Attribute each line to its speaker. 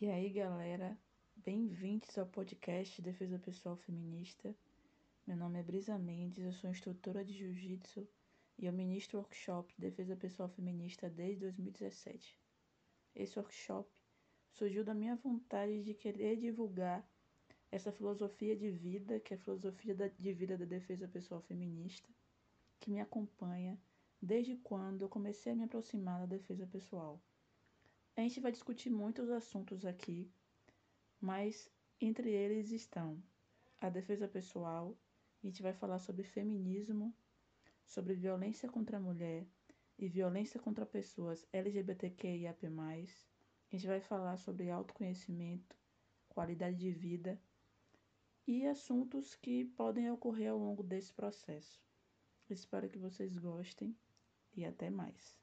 Speaker 1: E aí, galera, bem-vindos ao podcast Defesa Pessoal Feminista. Meu nome é Brisa Mendes, eu sou instrutora de Jiu-Jitsu e eu ministro workshop de Defesa Pessoal Feminista desde 2017. Esse workshop surgiu da minha vontade de querer divulgar essa filosofia de vida, que é a filosofia de vida da defesa pessoal feminista, que me acompanha desde quando eu comecei a me aproximar da defesa pessoal. A gente vai discutir muitos assuntos aqui, mas entre eles estão a defesa pessoal, a gente vai falar sobre feminismo, sobre violência contra a mulher e violência contra pessoas LGBTQIAP+. A gente vai falar sobre autoconhecimento, qualidade de vida e assuntos que podem ocorrer ao longo desse processo. Espero que vocês gostem e até mais.